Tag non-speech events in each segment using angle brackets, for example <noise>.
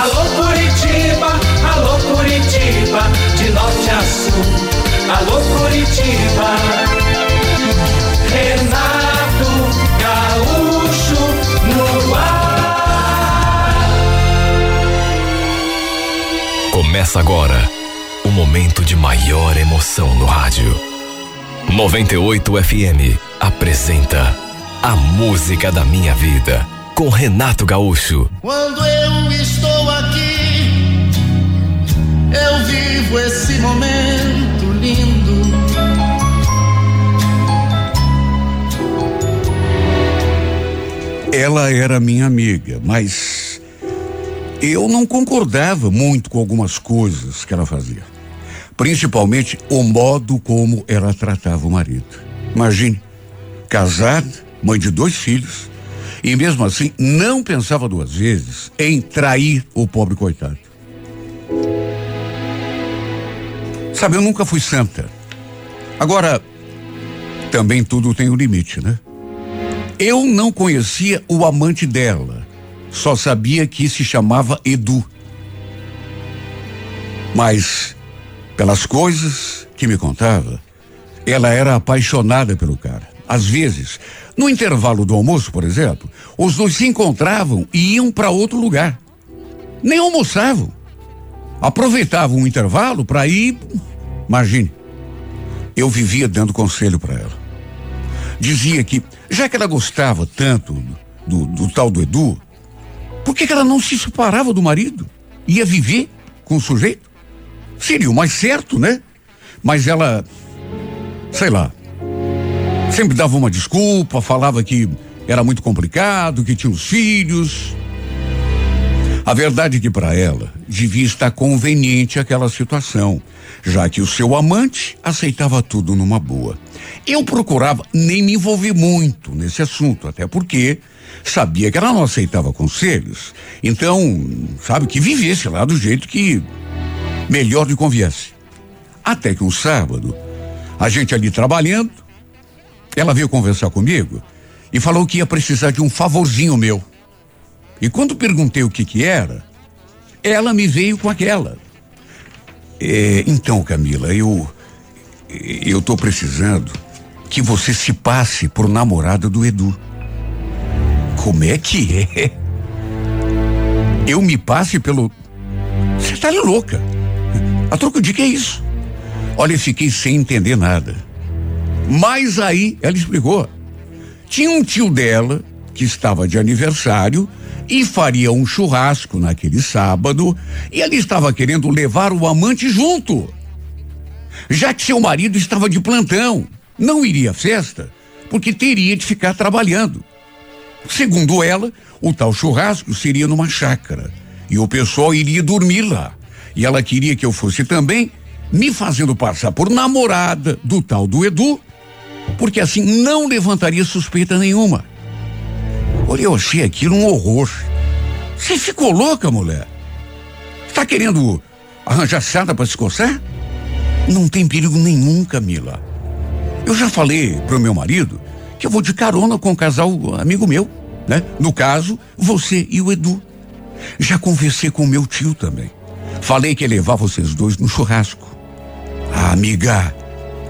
Alô Curitiba, alô Curitiba, de norte a sul. Alô Curitiba. Renato Gaúcho no ar. Começa agora o momento de maior emoção no rádio. 98 FM apresenta A Música da Minha Vida com Renato Gaúcho. Quando eu estou aqui, eu vivo esse momento lindo. Ela era minha amiga, mas eu não concordava muito com algumas coisas que ela fazia. Principalmente o modo como ela tratava o marido. Imagine, casada, mãe de dois filhos, e mesmo assim não pensava duas vezes em trair o pobre coitado. Sabe, eu nunca fui santa. Agora, também tudo tem um limite, né? Eu não conhecia o amante dela, só sabia que se chamava Edu. Mas, pelas coisas que me contava, ela era apaixonada pelo cara. Às vezes, no intervalo do almoço, por exemplo, os dois se encontravam e iam para outro lugar. Nem almoçavam. Aproveitavam o intervalo para ir. Imagine, eu vivia dando conselho para ela. Dizia que, já que ela gostava tanto do, do tal do Edu, por que, que ela não se separava do marido? Ia viver com o sujeito? Seria o mais certo, né? Mas ela, sei lá, sempre dava uma desculpa, falava que era muito complicado, que tinha os filhos. A verdade é que para ela devia estar conveniente aquela situação, já que o seu amante aceitava tudo numa boa. Eu procurava nem me envolver muito nesse assunto, até porque sabia que ela não aceitava conselhos. Então, sabe, que vivesse lá do jeito que melhor lhe conviesse. Até que um sábado, a gente ali trabalhando, ela veio conversar comigo e falou que ia precisar de um favorzinho meu. E quando perguntei o que que era, ela me veio com aquela. É, então, Camila, eu eu tô precisando que você se passe por namorada do Edu. Como é que é? Eu me passe pelo. Você tá louca? A troco de que é isso? Olha, eu fiquei sem entender nada. Mas aí ela explicou. Tinha um tio dela que estava de aniversário e faria um churrasco naquele sábado e ele estava querendo levar o amante junto. Já que seu marido estava de plantão, não iria à festa porque teria de ficar trabalhando. Segundo ela, o tal churrasco seria numa chácara e o pessoal iria dormir lá. E ela queria que eu fosse também, me fazendo passar por namorada do tal do Edu, porque assim não levantaria suspeita nenhuma. Olha, eu achei aquilo um horror. Você ficou louca, mulher? Está querendo arranjar chata para se coçar? Não tem perigo nenhum, Camila. Eu já falei pro meu marido que eu vou de carona com um casal amigo meu, né? No caso, você e o Edu. Já conversei com o meu tio também. Falei que ia levar vocês dois no churrasco. Ah, amiga,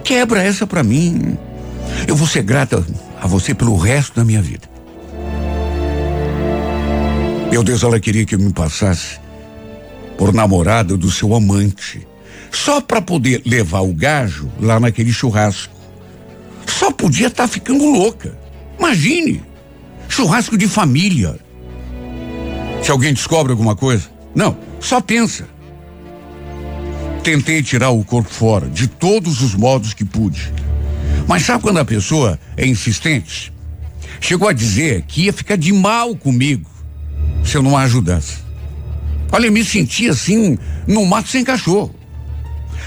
quebra essa pra mim. Eu vou ser grata a você pelo resto da minha vida. Meu Deus, ela queria que eu me passasse por namorada do seu amante, só para poder levar o gajo lá naquele churrasco. Só podia estar tá ficando louca. Imagine, churrasco de família. Se alguém descobre alguma coisa, não, só pensa. Tentei tirar o corpo fora de todos os modos que pude. Mas sabe quando a pessoa é insistente? Chegou a dizer que ia ficar de mal comigo se eu não a ajudasse. Olha, eu me senti assim, no mato sem cachorro.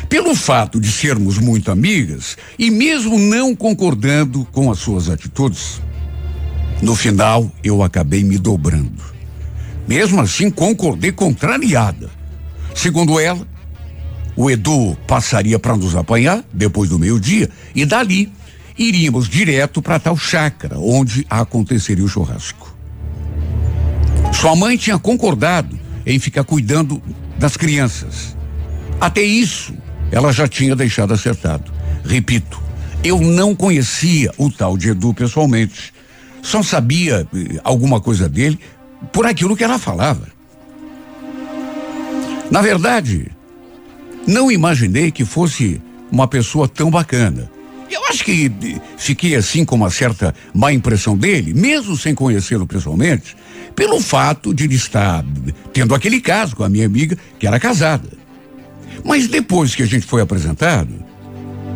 Pelo fato de sermos muito amigas e mesmo não concordando com as suas atitudes, no final eu acabei me dobrando. Mesmo assim, concordei contrariada. Segundo ela, o Edu passaria para nos apanhar depois do meio-dia e dali iríamos direto para tal chácara onde aconteceria o churrasco. Sua mãe tinha concordado em ficar cuidando das crianças. Até isso, ela já tinha deixado acertado. Repito, eu não conhecia o tal de Edu pessoalmente. Só sabia eh, alguma coisa dele por aquilo que ela falava. Na verdade, não imaginei que fosse uma pessoa tão bacana. Eu acho que fiquei assim com uma certa má impressão dele, mesmo sem conhecê-lo pessoalmente, pelo fato de ele estar tendo aquele caso com a minha amiga, que era casada. Mas depois que a gente foi apresentado,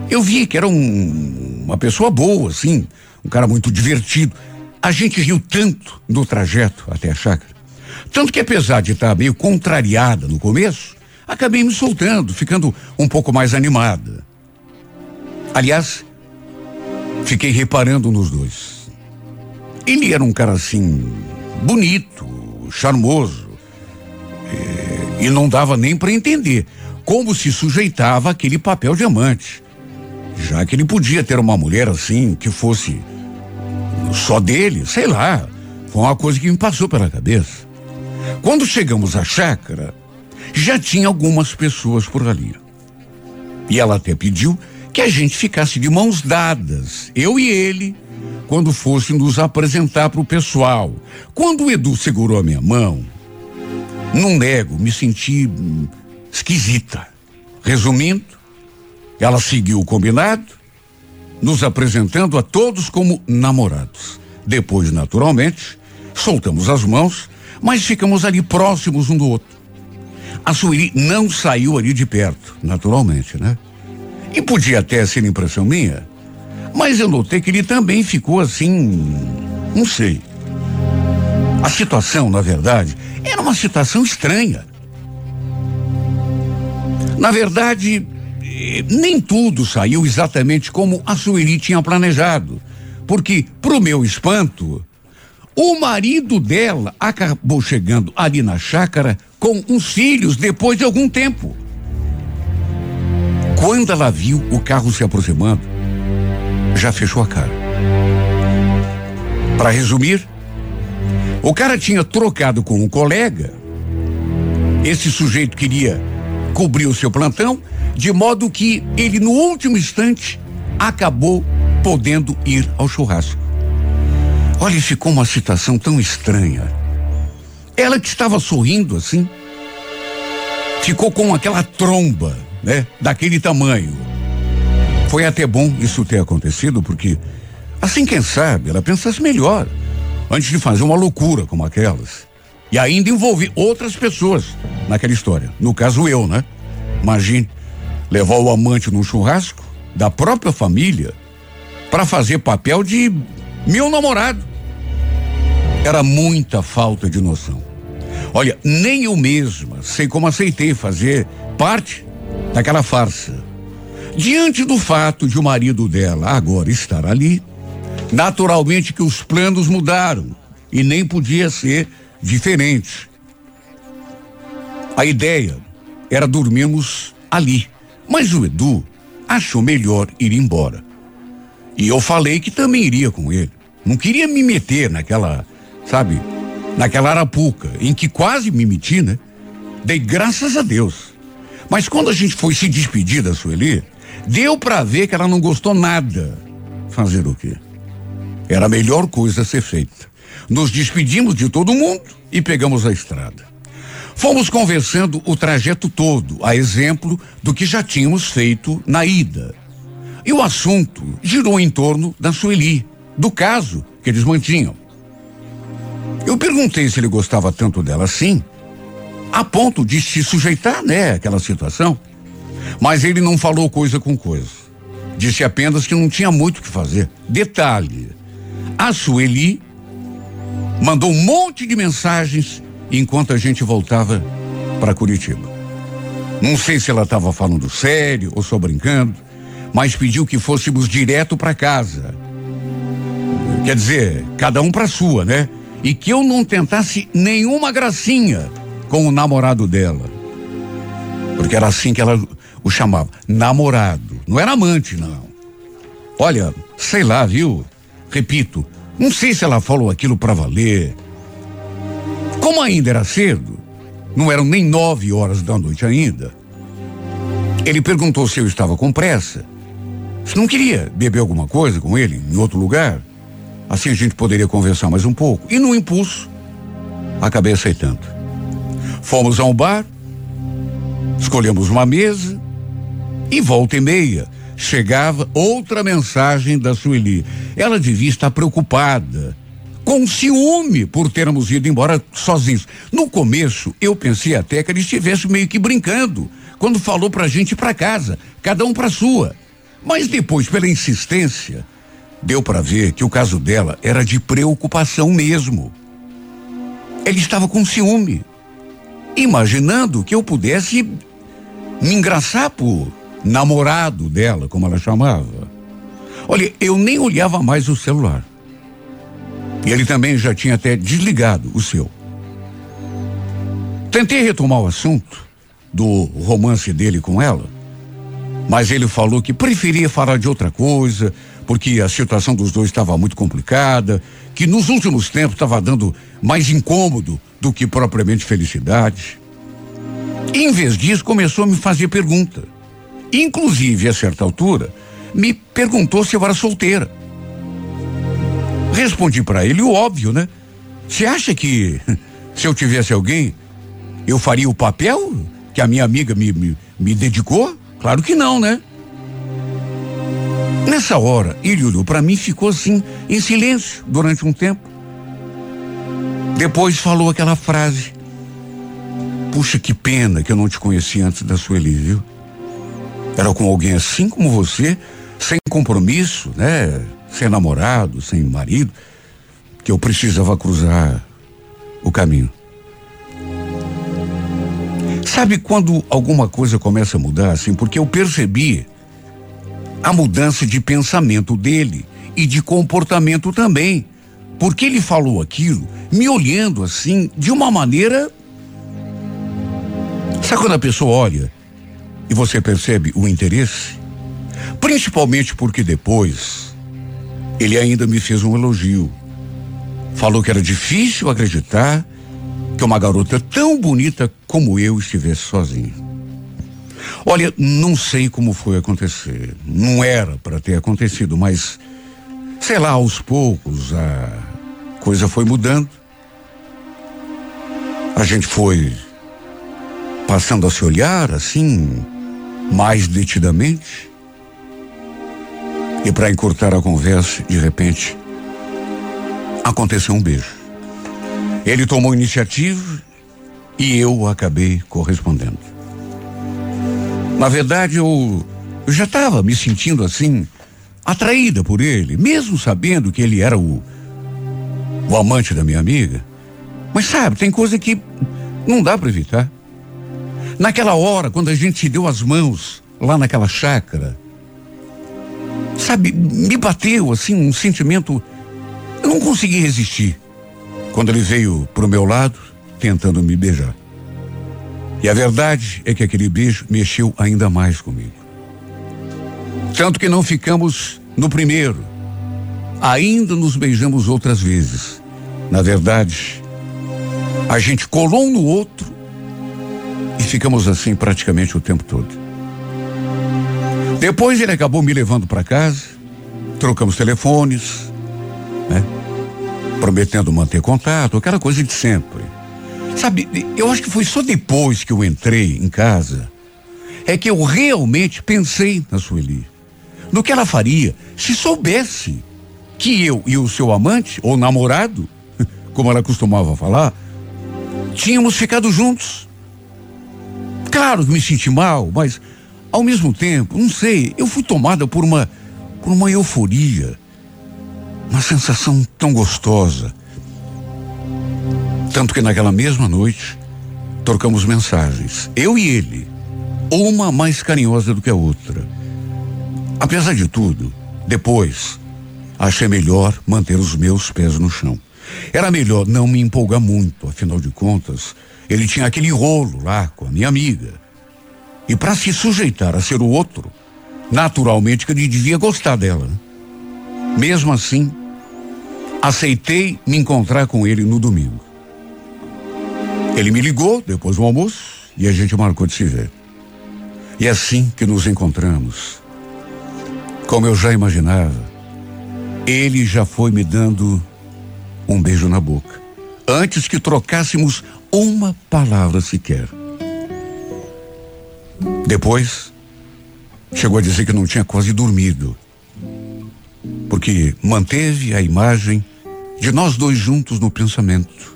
eu vi que era um, uma pessoa boa, assim, um cara muito divertido. A gente riu tanto no trajeto até a chácara. Tanto que apesar de estar meio contrariada no começo, acabei me soltando, ficando um pouco mais animada. Aliás, fiquei reparando nos dois. Ele era um cara assim, bonito, charmoso, e, eh, e não dava nem para entender como se sujeitava aquele papel diamante. Já que ele podia ter uma mulher assim, que fosse só dele, sei lá. Foi uma coisa que me passou pela cabeça. Quando chegamos à chácara, já tinha algumas pessoas por ali. E ela até pediu que a gente ficasse de mãos dadas, eu e ele, quando fosse nos apresentar para o pessoal. Quando o Edu segurou a minha mão, não nego, me senti hum, esquisita. Resumindo, ela seguiu o combinado, nos apresentando a todos como namorados. Depois, naturalmente, soltamos as mãos, mas ficamos ali próximos um do outro. A Sueli não saiu ali de perto, naturalmente, né? E podia até ser impressão minha, mas eu notei que ele também ficou assim, não sei. A situação, na verdade, era uma situação estranha. Na verdade, nem tudo saiu exatamente como a Sueli tinha planejado. Porque, pro meu espanto, o marido dela acabou chegando ali na chácara com uns filhos depois de algum tempo. Quando ela viu o carro se aproximando, já fechou a cara. Para resumir, o cara tinha trocado com um colega. Esse sujeito queria cobrir o seu plantão, de modo que ele, no último instante, acabou podendo ir ao churrasco. Olha, ficou uma situação tão estranha. Ela que estava sorrindo assim, ficou com aquela tromba, né? Daquele tamanho. Foi até bom isso ter acontecido, porque assim, quem sabe, ela pensasse melhor antes de fazer uma loucura como aquelas. E ainda envolver outras pessoas naquela história. No caso, eu, né? Imagine levar o amante num churrasco da própria família para fazer papel de meu namorado. Era muita falta de noção. Olha, nem eu mesma sei como aceitei fazer parte daquela farsa. Diante do fato de o marido dela agora estar ali, naturalmente que os planos mudaram e nem podia ser diferente. A ideia era dormirmos ali, mas o Edu achou melhor ir embora. E eu falei que também iria com ele. Não queria me meter naquela, sabe, naquela arapuca em que quase me meti, né? Dei graças a Deus. Mas quando a gente foi se despedir da Sueli, deu para ver que ela não gostou nada. Fazer o quê? Era a melhor coisa a ser feita. Nos despedimos de todo mundo e pegamos a estrada. Fomos conversando o trajeto todo, a exemplo do que já tínhamos feito na ida. E o assunto girou em torno da Sueli, do caso que eles mantinham. Eu perguntei se ele gostava tanto dela assim, a ponto de se sujeitar, né, àquela situação. Mas ele não falou coisa com coisa. Disse apenas que não tinha muito o que fazer. Detalhe: a Sueli mandou um monte de mensagens enquanto a gente voltava para Curitiba. Não sei se ela estava falando sério ou só brincando, mas pediu que fôssemos direto para casa. Quer dizer, cada um para sua, né? E que eu não tentasse nenhuma gracinha com o namorado dela. Porque era assim que ela o chamava, namorado. Não era amante, não. Olha, sei lá, viu? Repito, não sei se ela falou aquilo para valer, como ainda era cedo, não eram nem nove horas da noite ainda. Ele perguntou se eu estava com pressa, se não queria beber alguma coisa com ele em outro lugar. Assim a gente poderia conversar mais um pouco. E no impulso, acabei aceitando. Fomos a um bar, escolhemos uma mesa e volta e meia chegava outra mensagem da Sueli. Ela devia estar preocupada, com ciúme por termos ido embora sozinhos. No começo, eu pensei até que ele estivesse meio que brincando, quando falou pra gente ir pra casa, cada um pra sua. Mas depois, pela insistência, deu para ver que o caso dela era de preocupação mesmo. Ele estava com ciúme, imaginando que eu pudesse me engraçar por namorado dela, como ela chamava. Olha, eu nem olhava mais o celular. E ele também já tinha até desligado o seu. Tentei retomar o assunto do romance dele com ela, mas ele falou que preferia falar de outra coisa, porque a situação dos dois estava muito complicada, que nos últimos tempos estava dando mais incômodo do que propriamente felicidade. Em vez disso, começou a me fazer pergunta. Inclusive, a certa altura, me perguntou se eu era solteira. Respondi para ele o óbvio, né? Você acha que <laughs> se eu tivesse alguém, eu faria o papel que a minha amiga me, me, me dedicou? Claro que não, né? Nessa hora, ele olhou para mim e ficou assim, em silêncio, durante um tempo. Depois falou aquela frase. Puxa, que pena que eu não te conheci antes da Sueli, viu? Era com alguém assim como você, sem compromisso, né? Sem namorado, sem marido, que eu precisava cruzar o caminho. Sabe quando alguma coisa começa a mudar assim? Porque eu percebi a mudança de pensamento dele e de comportamento também. Porque ele falou aquilo, me olhando assim, de uma maneira. Sabe quando a pessoa olha e você percebe o interesse? Principalmente porque depois ele ainda me fez um elogio. Falou que era difícil acreditar que uma garota tão bonita como eu estivesse sozinha. Olha, não sei como foi acontecer. Não era para ter acontecido, mas sei lá, aos poucos a coisa foi mudando. A gente foi passando a se olhar assim, mais detidamente. E para encurtar a conversa, de repente, aconteceu um beijo. Ele tomou iniciativa e eu acabei correspondendo. Na verdade, eu, eu já estava me sentindo assim, atraída por ele, mesmo sabendo que ele era o, o amante da minha amiga. Mas sabe, tem coisa que não dá para evitar. Naquela hora, quando a gente se deu as mãos lá naquela chácara, sabe, me bateu assim um sentimento. Eu não consegui resistir. Quando ele veio pro meu lado, tentando me beijar. E a verdade é que aquele beijo mexeu ainda mais comigo. Tanto que não ficamos no primeiro. Ainda nos beijamos outras vezes. Na verdade, a gente colou um no outro e ficamos assim praticamente o tempo todo. Depois ele acabou me levando para casa, trocamos telefones, né? Prometendo manter contato, aquela coisa de sempre. Sabe, eu acho que foi só depois que eu entrei em casa é que eu realmente pensei na Sueli. No que ela faria se soubesse que eu e o seu amante, ou namorado, <laughs> como ela costumava falar, tínhamos ficado juntos. Claro que me senti mal, mas ao mesmo tempo, não sei, eu fui tomada por uma por uma euforia, uma sensação tão gostosa. Tanto que naquela mesma noite trocamos mensagens, eu e ele, uma mais carinhosa do que a outra. Apesar de tudo, depois achei melhor manter os meus pés no chão. Era melhor não me empolgar muito, afinal de contas, ele tinha aquele rolo lá com a minha amiga. E para se sujeitar a ser o outro, naturalmente que ele devia gostar dela. Mesmo assim, aceitei me encontrar com ele no domingo. Ele me ligou depois do almoço e a gente marcou de se ver. E assim que nos encontramos. Como eu já imaginava, ele já foi me dando um beijo na boca, antes que trocássemos uma palavra sequer. Depois, chegou a dizer que não tinha quase dormido, porque manteve a imagem de nós dois juntos no pensamento.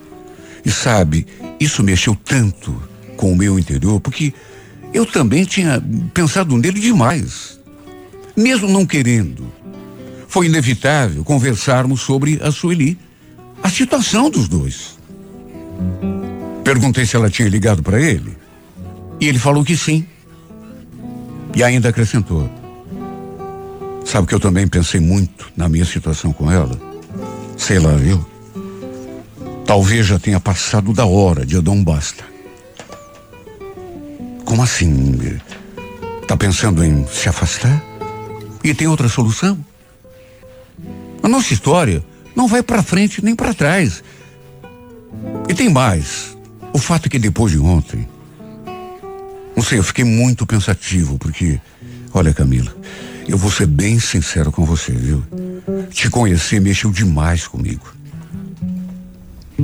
E sabe, isso mexeu tanto com o meu interior, porque eu também tinha pensado nele demais, mesmo não querendo. Foi inevitável conversarmos sobre a Sueli, a situação dos dois. Perguntei se ela tinha ligado para ele, e ele falou que sim. E ainda acrescentou: Sabe que eu também pensei muito na minha situação com ela? Sei lá, viu? Talvez já tenha passado da hora de eu dar um basta. Como assim? Tá pensando em se afastar? E tem outra solução? A nossa história não vai para frente nem para trás. E tem mais. O fato é que depois de ontem, não sei, eu fiquei muito pensativo, porque, olha, Camila, eu vou ser bem sincero com você, viu? Te conhecer mexeu demais comigo.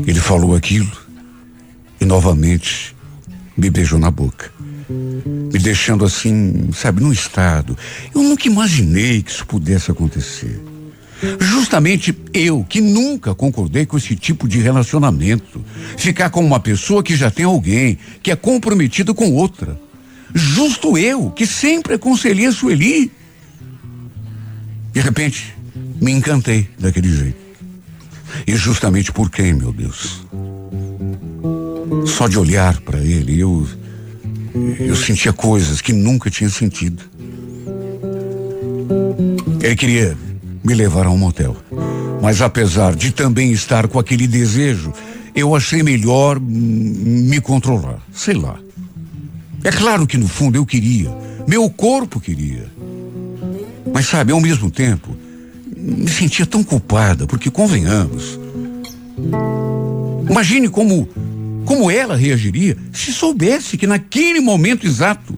Ele falou aquilo e novamente me beijou na boca me deixando assim, sabe, num estado. Eu nunca imaginei que isso pudesse acontecer. Justamente eu, que nunca concordei com esse tipo de relacionamento. Ficar com uma pessoa que já tem alguém, que é comprometido com outra. Justo eu, que sempre aconselhei a Sueli. De repente, me encantei daquele jeito. E justamente por quem, meu Deus? Só de olhar para ele, eu eu sentia coisas que nunca tinha sentido. Ele queria me levar a um motel. Mas apesar de também estar com aquele desejo, eu achei melhor me controlar. Sei lá. É claro que no fundo eu queria. Meu corpo queria. Mas sabe, ao mesmo tempo, me sentia tão culpada, porque convenhamos. Imagine como como ela reagiria se soubesse que naquele momento exato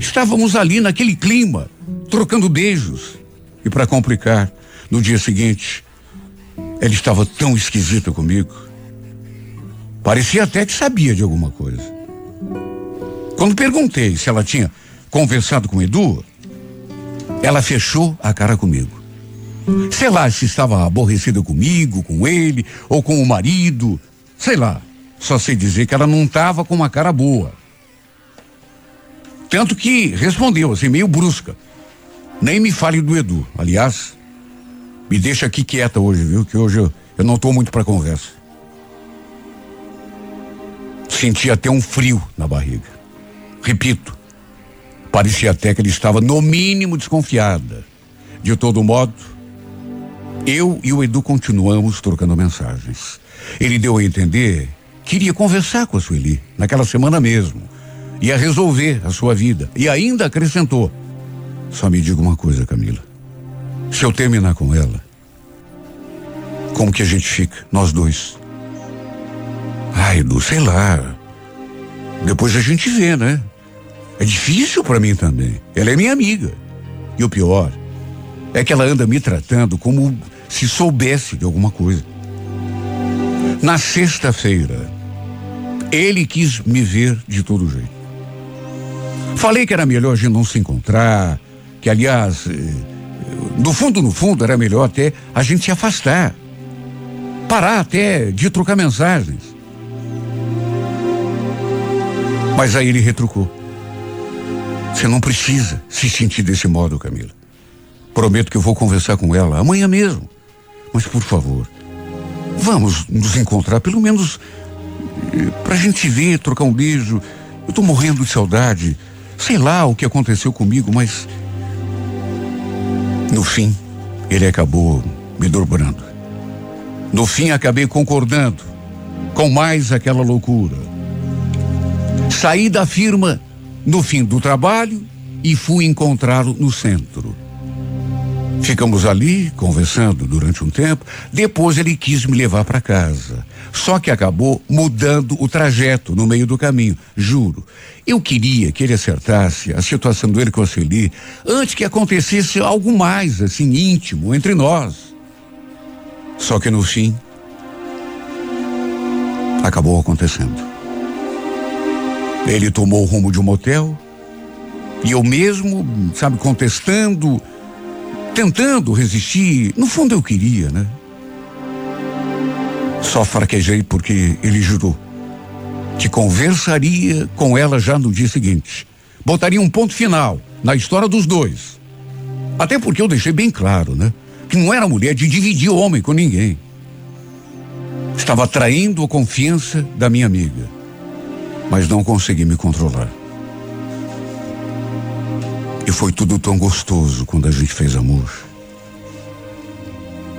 estávamos ali naquele clima, trocando beijos. E para complicar, no dia seguinte, ela estava tão esquisita comigo. Parecia até que sabia de alguma coisa. Quando perguntei se ela tinha conversado com Edu, ela fechou a cara comigo. Sei lá se estava aborrecida comigo, com ele, ou com o marido, sei lá. Só sei dizer que ela não estava com uma cara boa. Tanto que respondeu, assim, meio brusca. Nem me fale do Edu. Aliás, me deixa aqui quieta hoje, viu? Que hoje eu, eu não estou muito para conversa. Senti até um frio na barriga. Repito, parecia até que ele estava no mínimo desconfiada. De todo modo, eu e o Edu continuamos trocando mensagens. Ele deu a entender queria conversar com a Sueli, naquela semana mesmo. Ia resolver a sua vida. E ainda acrescentou: Só me diga uma coisa, Camila. Se eu terminar com ela, como que a gente fica, nós dois? Ai, Edu, sei lá. Depois a gente vê, né? É difícil para mim também. Ela é minha amiga. E o pior é que ela anda me tratando como se soubesse de alguma coisa. Na sexta-feira, ele quis me ver de todo jeito. Falei que era melhor a gente não se encontrar, que aliás, eh, no fundo, no fundo, era melhor até a gente se afastar. Parar até de trocar mensagens. Mas aí ele retrucou. Você não precisa se sentir desse modo, Camila. Prometo que eu vou conversar com ela amanhã mesmo. Mas por favor, vamos nos encontrar pelo menos pra gente ver, trocar um beijo. Eu tô morrendo de saudade. Sei lá o que aconteceu comigo, mas. No fim, ele acabou me dobrando. No fim, acabei concordando com mais aquela loucura. Saí da firma no fim do trabalho e fui encontrá-lo no centro. Ficamos ali conversando durante um tempo. Depois ele quis me levar para casa. Só que acabou mudando o trajeto no meio do caminho, juro. Eu queria que ele acertasse a situação dele com a Celi antes que acontecesse algo mais, assim, íntimo entre nós. Só que no fim, acabou acontecendo. Ele tomou o rumo de um motel e eu mesmo, sabe, contestando, tentando resistir. No fundo eu queria, né? Só fraquejei porque ele jurou que conversaria com ela já no dia seguinte. Botaria um ponto final na história dos dois. Até porque eu deixei bem claro, né? Que não era mulher de dividir homem com ninguém. Estava traindo a confiança da minha amiga. Mas não consegui me controlar. E foi tudo tão gostoso quando a gente fez amor.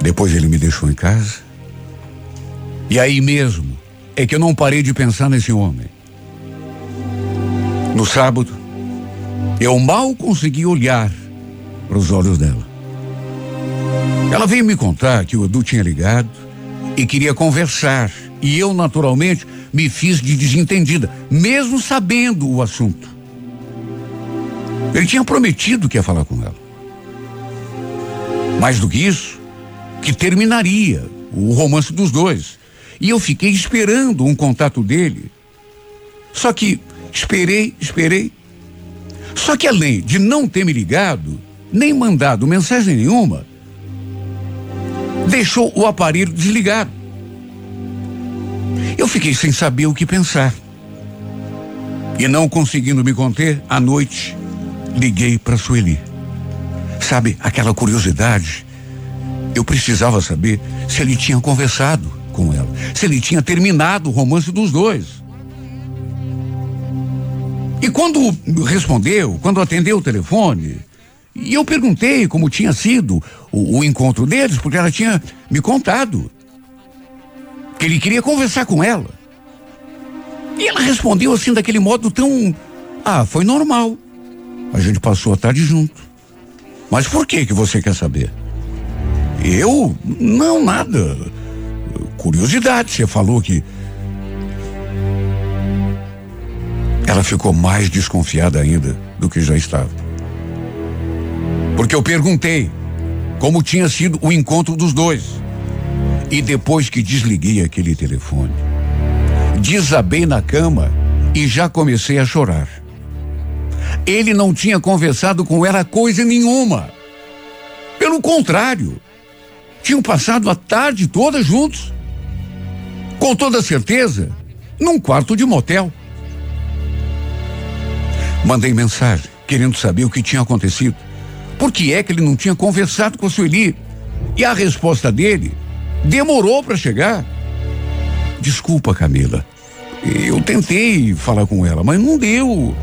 Depois ele me deixou em casa. E aí mesmo é que eu não parei de pensar nesse homem. No sábado, eu mal consegui olhar para os olhos dela. Ela veio me contar que o Edu tinha ligado e queria conversar. E eu, naturalmente, me fiz de desentendida, mesmo sabendo o assunto. Ele tinha prometido que ia falar com ela. Mais do que isso, que terminaria o romance dos dois. E eu fiquei esperando um contato dele. Só que esperei, esperei. Só que além de não ter me ligado, nem mandado mensagem nenhuma, deixou o aparelho desligado. Eu fiquei sem saber o que pensar. E não conseguindo me conter, à noite, liguei para Sueli. Sabe, aquela curiosidade. Eu precisava saber se ele tinha conversado com ela, se ele tinha terminado o romance dos dois. E quando respondeu, quando atendeu o telefone, e eu perguntei como tinha sido o, o encontro deles, porque ela tinha me contado que ele queria conversar com ela. E ela respondeu assim daquele modo tão, ah, foi normal. A gente passou a tarde junto. Mas por que que você quer saber? Eu? Não, nada. Curiosidade, você falou que. Ela ficou mais desconfiada ainda do que já estava. Porque eu perguntei como tinha sido o encontro dos dois. E depois que desliguei aquele telefone, desabei na cama e já comecei a chorar. Ele não tinha conversado com ela coisa nenhuma. Pelo contrário, tinham passado a tarde toda juntos. Com toda certeza, num quarto de motel. Mandei mensagem, querendo saber o que tinha acontecido. Por que é que ele não tinha conversado com a Sueli? E a resposta dele demorou para chegar. Desculpa, Camila. Eu tentei falar com ela, mas não deu.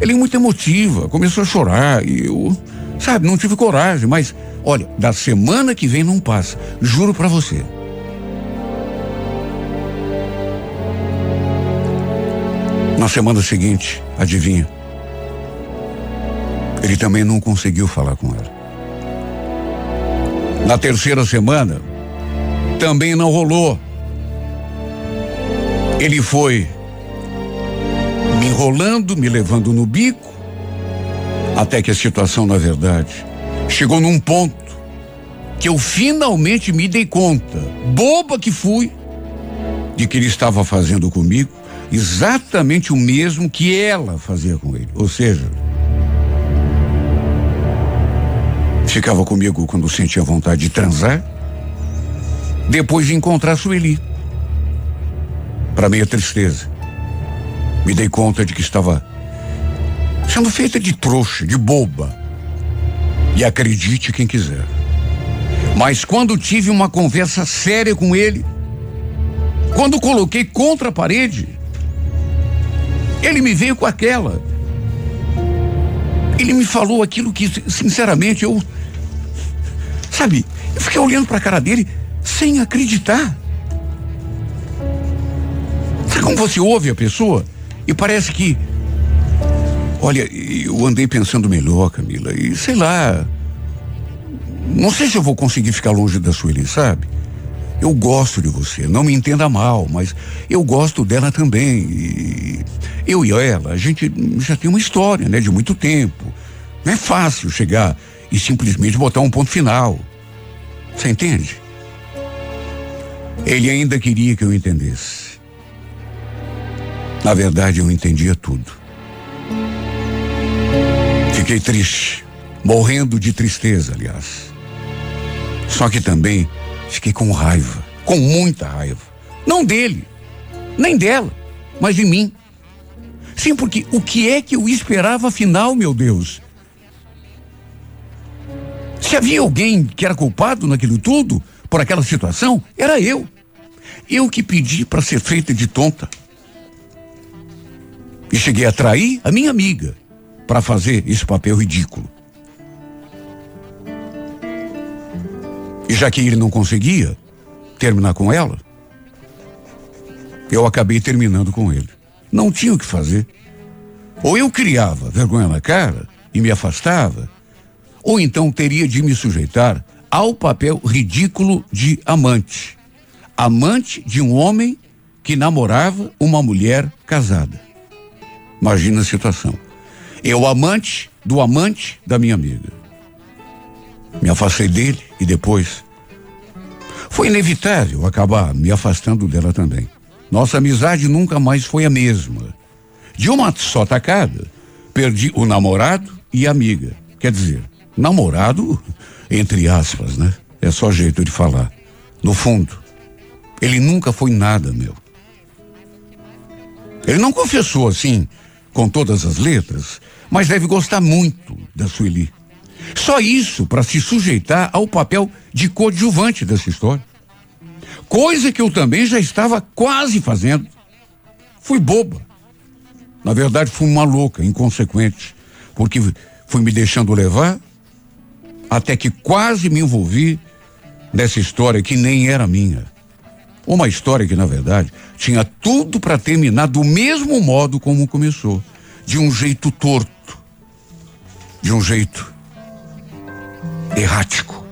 Ela é muito emotiva, começou a chorar e eu, sabe, não tive coragem, mas olha, da semana que vem não passa, juro para você. Na semana seguinte, adivinha? Ele também não conseguiu falar com ela. Na terceira semana, também não rolou. Ele foi enrolando, me levando no bico, até que a situação, na verdade, chegou num ponto que eu finalmente me dei conta, boba que fui, de que ele estava fazendo comigo exatamente o mesmo que ela fazia com ele. Ou seja, ficava comigo quando sentia vontade de transar, depois de encontrar Sueli. Para minha tristeza, me dei conta de que estava sendo feita de trouxa, de boba. E acredite quem quiser. Mas quando tive uma conversa séria com ele, quando coloquei contra a parede, ele me veio com aquela. Ele me falou aquilo que, sinceramente, eu. Sabe, eu fiquei olhando para a cara dele sem acreditar. Sabe como você ouve a pessoa? E parece que. Olha, eu andei pensando melhor, Camila, e sei lá. Não sei se eu vou conseguir ficar longe da Sueli, sabe? Eu gosto de você, não me entenda mal, mas eu gosto dela também. E eu e ela, a gente já tem uma história, né, de muito tempo. Não é fácil chegar e simplesmente botar um ponto final. Você entende? Ele ainda queria que eu entendesse. Na verdade, eu entendia tudo. Fiquei triste, morrendo de tristeza, aliás. Só que também fiquei com raiva, com muita raiva. Não dele, nem dela, mas de mim. Sim, porque o que é que eu esperava afinal, meu Deus? Se havia alguém que era culpado naquilo tudo, por aquela situação, era eu. Eu que pedi para ser feita de tonta. E cheguei a trair a minha amiga para fazer esse papel ridículo. E já que ele não conseguia terminar com ela, eu acabei terminando com ele. Não tinha o que fazer. Ou eu criava vergonha na cara e me afastava, ou então teria de me sujeitar ao papel ridículo de amante. Amante de um homem que namorava uma mulher casada. Imagina a situação. Eu amante do amante da minha amiga. Me afastei dele e depois. Foi inevitável acabar me afastando dela também. Nossa amizade nunca mais foi a mesma. De uma só tacada, perdi o namorado e a amiga. Quer dizer, namorado, entre aspas, né? É só jeito de falar. No fundo, ele nunca foi nada meu. Ele não confessou assim, com todas as letras, mas deve gostar muito da Sueli. Só isso para se sujeitar ao papel de coadjuvante dessa história. Coisa que eu também já estava quase fazendo. Fui boba. Na verdade, fui uma louca, inconsequente, porque fui me deixando levar até que quase me envolvi nessa história que nem era minha. Uma história que, na verdade, tinha tudo para terminar do mesmo modo como começou, de um jeito torto, de um jeito errático,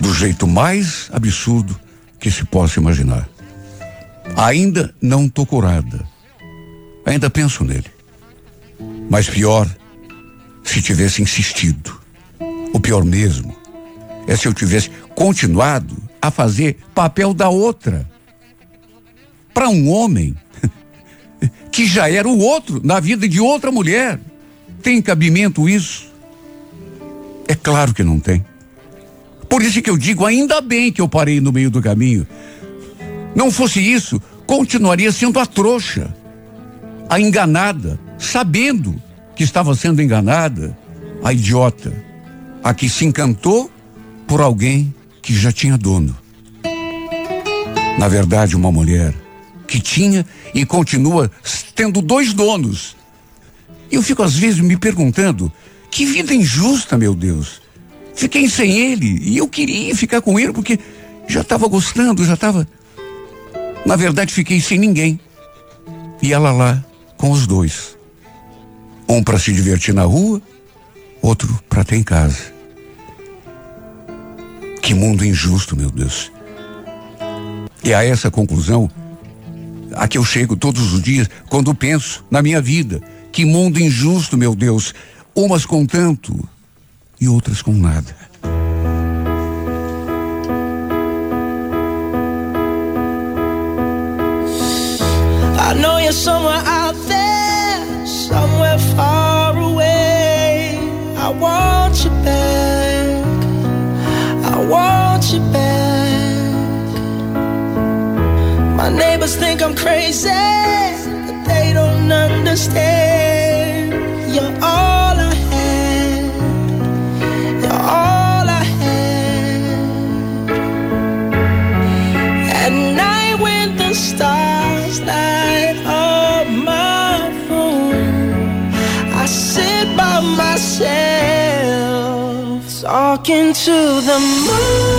do jeito mais absurdo que se possa imaginar. Ainda não tô curada. Ainda penso nele. Mas pior se tivesse insistido. O pior mesmo é se eu tivesse continuado a fazer papel da outra. Para um homem <laughs> que já era o outro na vida de outra mulher. Tem cabimento isso? É claro que não tem. Por isso que eu digo, ainda bem que eu parei no meio do caminho. Não fosse isso, continuaria sendo a trouxa, a enganada, sabendo que estava sendo enganada, a idiota, a que se encantou por alguém que já tinha dono. Na verdade, uma mulher que tinha e continua tendo dois donos. Eu fico às vezes me perguntando que vida injusta, meu Deus. Fiquei sem ele e eu queria ficar com ele porque já estava gostando, já estava. Na verdade, fiquei sem ninguém. E ela lá com os dois. Um para se divertir na rua, outro para ter em casa. Que mundo injusto, meu Deus. E a essa conclusão a que eu chego todos os dias quando penso na minha vida. Que mundo injusto, meu Deus umas com tanto e outras com nada. I know you're somewhere out there, I'm crazy, but they don't understand. You're all I had. You're all I had. At night when the stars light up my room, I sit by myself talking to the moon,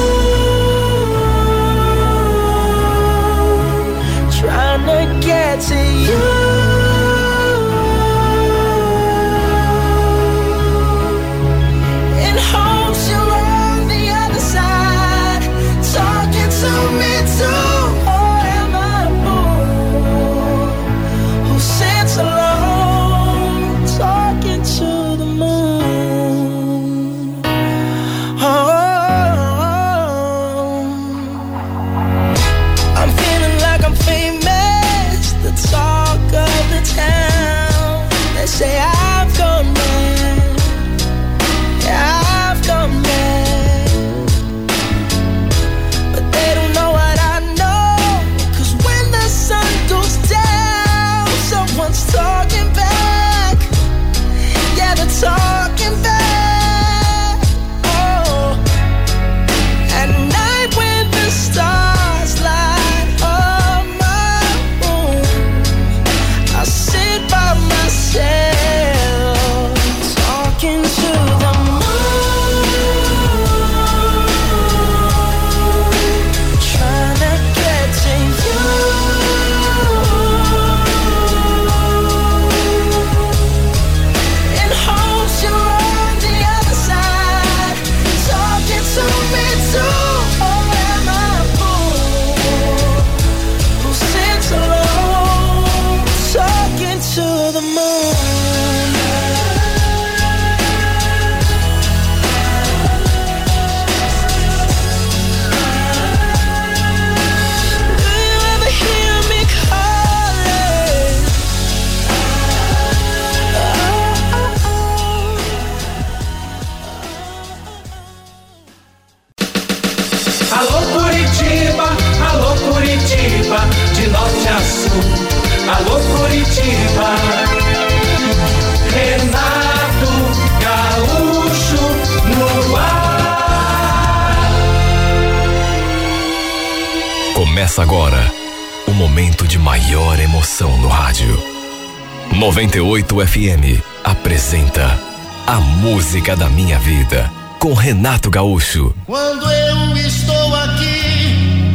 Renato Gaúcho. Quando eu estou aqui,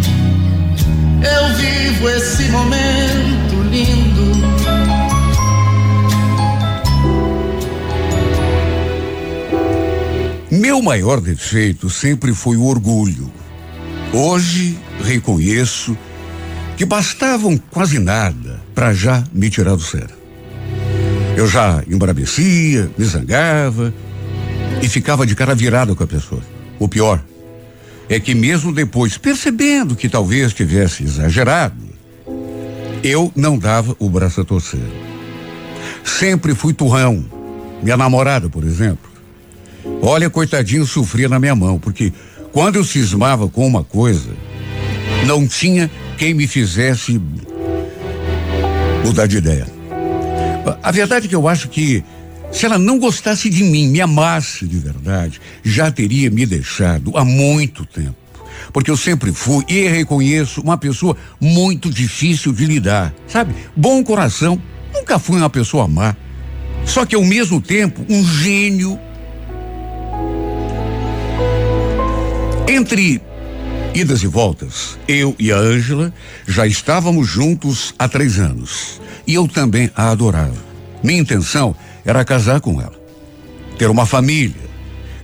eu vivo esse momento lindo. Meu maior defeito sempre foi o orgulho. Hoje reconheço que bastavam quase nada para já me tirar do sério. Eu já embrabecia, me zangava e ficava de cara virada com a pessoa. O pior é que mesmo depois, percebendo que talvez tivesse exagerado, eu não dava o braço a torcer. Sempre fui turrão. Minha namorada, por exemplo. Olha, coitadinho, sofria na minha mão, porque quando eu cismava com uma coisa, não tinha quem me fizesse mudar de ideia. A verdade é que eu acho que se ela não gostasse de mim, me amasse de verdade, já teria me deixado há muito tempo. Porque eu sempre fui e reconheço uma pessoa muito difícil de lidar, sabe? Bom coração, nunca fui uma pessoa má. Só que ao mesmo tempo, um gênio Entre idas e voltas, eu e a Ângela já estávamos juntos há três anos. E eu também a adorava. Minha intenção era casar com ela, ter uma família,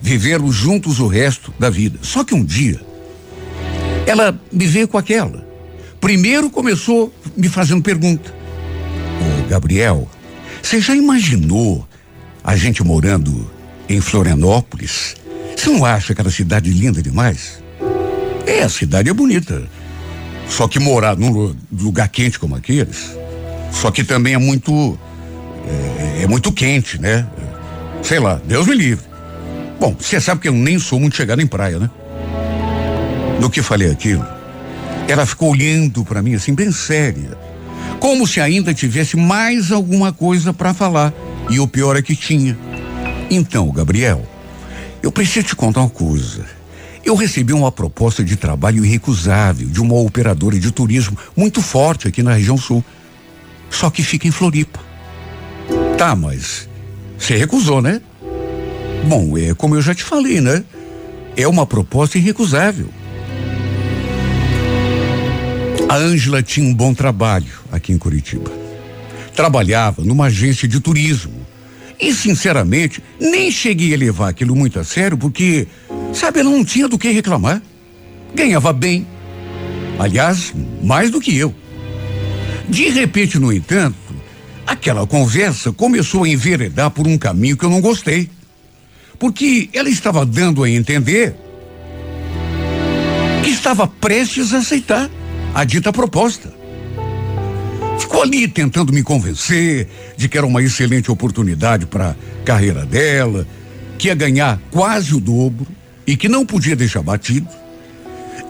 vivermos juntos o resto da vida. Só que um dia, ela me veio com aquela. Primeiro começou me fazendo pergunta. Ô, Gabriel, você já imaginou a gente morando em Florianópolis? Você não acha aquela cidade linda demais? É, a cidade é bonita. Só que morar num lugar quente como aqueles, só que também é muito. É, é muito quente, né? Sei lá, Deus me livre. Bom, você sabe que eu nem sou muito chegado em praia, né? No que falei aquilo, ela ficou olhando para mim assim, bem séria. Como se ainda tivesse mais alguma coisa para falar. E o pior é que tinha. Então, Gabriel, eu preciso te contar uma coisa. Eu recebi uma proposta de trabalho irrecusável de uma operadora de turismo muito forte aqui na região sul. Só que fica em Floripa. Tá, mas você recusou, né? Bom, é como eu já te falei, né? É uma proposta irrecusável. A Ângela tinha um bom trabalho aqui em Curitiba. Trabalhava numa agência de turismo e, sinceramente, nem cheguei a levar aquilo muito a sério, porque, sabe, ela não tinha do que reclamar. Ganhava bem. Aliás, mais do que eu. De repente, no entanto, aquela conversa começou a enveredar por um caminho que eu não gostei. Porque ela estava dando a entender que estava prestes a aceitar a dita proposta. Ficou ali tentando me convencer de que era uma excelente oportunidade para a carreira dela, que ia ganhar quase o dobro e que não podia deixar batido.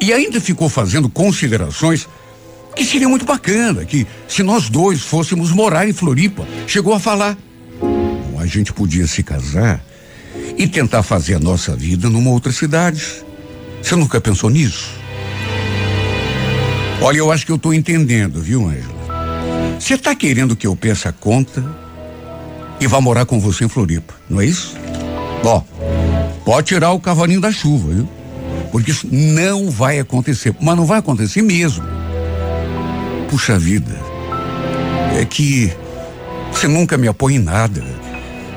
E ainda ficou fazendo considerações que seria muito bacana, que se nós dois fôssemos morar em Floripa, chegou a falar. A gente podia se casar e tentar fazer a nossa vida numa outra cidade. Você nunca pensou nisso? Olha, eu acho que eu estou entendendo, viu, Ângela? Você está querendo que eu peça a conta e vá morar com você em Floripa, não é isso? Ó, pode tirar o cavalinho da chuva, viu? Porque isso não vai acontecer, mas não vai acontecer mesmo. Puxa vida, é que você nunca me apoia em nada.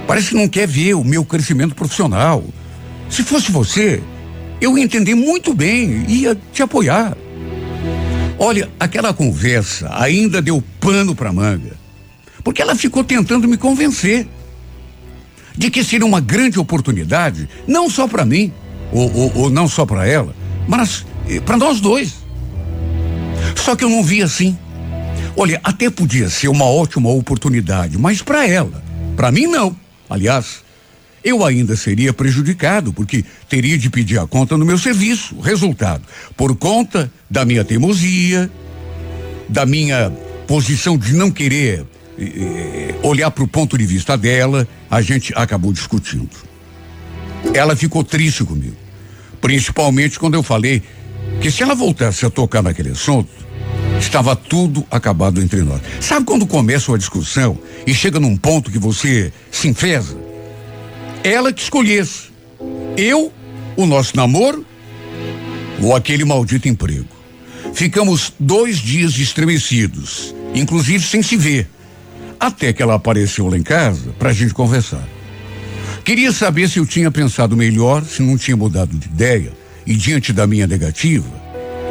Parece que não quer ver o meu crescimento profissional. Se fosse você, eu ia entender muito bem, ia te apoiar. Olha, aquela conversa ainda deu pano para manga, porque ela ficou tentando me convencer de que seria uma grande oportunidade, não só para mim, ou, ou, ou, não só para ela, mas eh, para nós dois. Só que eu não vi assim. Olha, até podia ser uma ótima oportunidade, mas para ela, para mim não. Aliás, eu ainda seria prejudicado, porque teria de pedir a conta no meu serviço. Resultado, por conta da minha teimosia, da minha posição de não querer eh, olhar para o ponto de vista dela, a gente acabou discutindo. Ela ficou triste comigo, principalmente quando eu falei que se ela voltasse a tocar naquele assunto, Estava tudo acabado entre nós. Sabe quando começa uma discussão e chega num ponto que você se enfesa? Ela que escolhesse. Eu, o nosso namoro ou aquele maldito emprego. Ficamos dois dias estremecidos, inclusive sem se ver, até que ela apareceu lá em casa para a gente conversar. Queria saber se eu tinha pensado melhor, se não tinha mudado de ideia, e diante da minha negativa,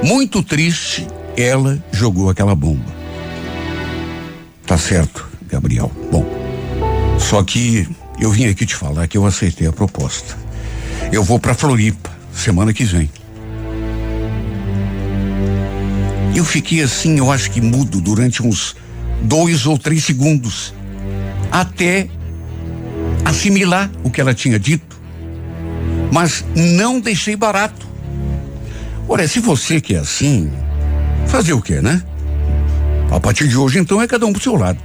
muito triste, ela jogou aquela bomba. Tá certo, Gabriel. Bom, só que eu vim aqui te falar que eu aceitei a proposta. Eu vou para Floripa semana que vem. Eu fiquei assim, eu acho que mudo durante uns dois ou três segundos, até assimilar o que ela tinha dito. Mas não deixei barato. Ora, se você que é assim, fazer o quê, né? A partir de hoje, então, é cada um pro seu lado.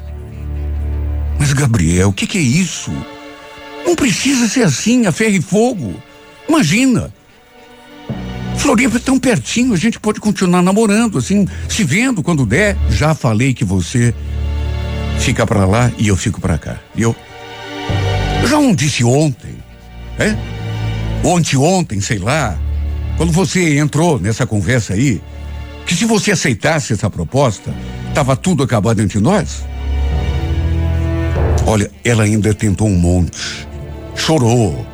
Mas, Gabriel, o que, que é isso? Não precisa ser assim, a ferro e fogo. Imagina. Floripa é tão pertinho, a gente pode continuar namorando, assim, se vendo quando der. Já falei que você fica para lá e eu fico para cá. E eu, já não disse ontem, é? Ontem, ontem, sei lá, quando você entrou nessa conversa aí, que se você aceitasse essa proposta, estava tudo acabado entre nós? Olha, ela ainda tentou um monte, chorou,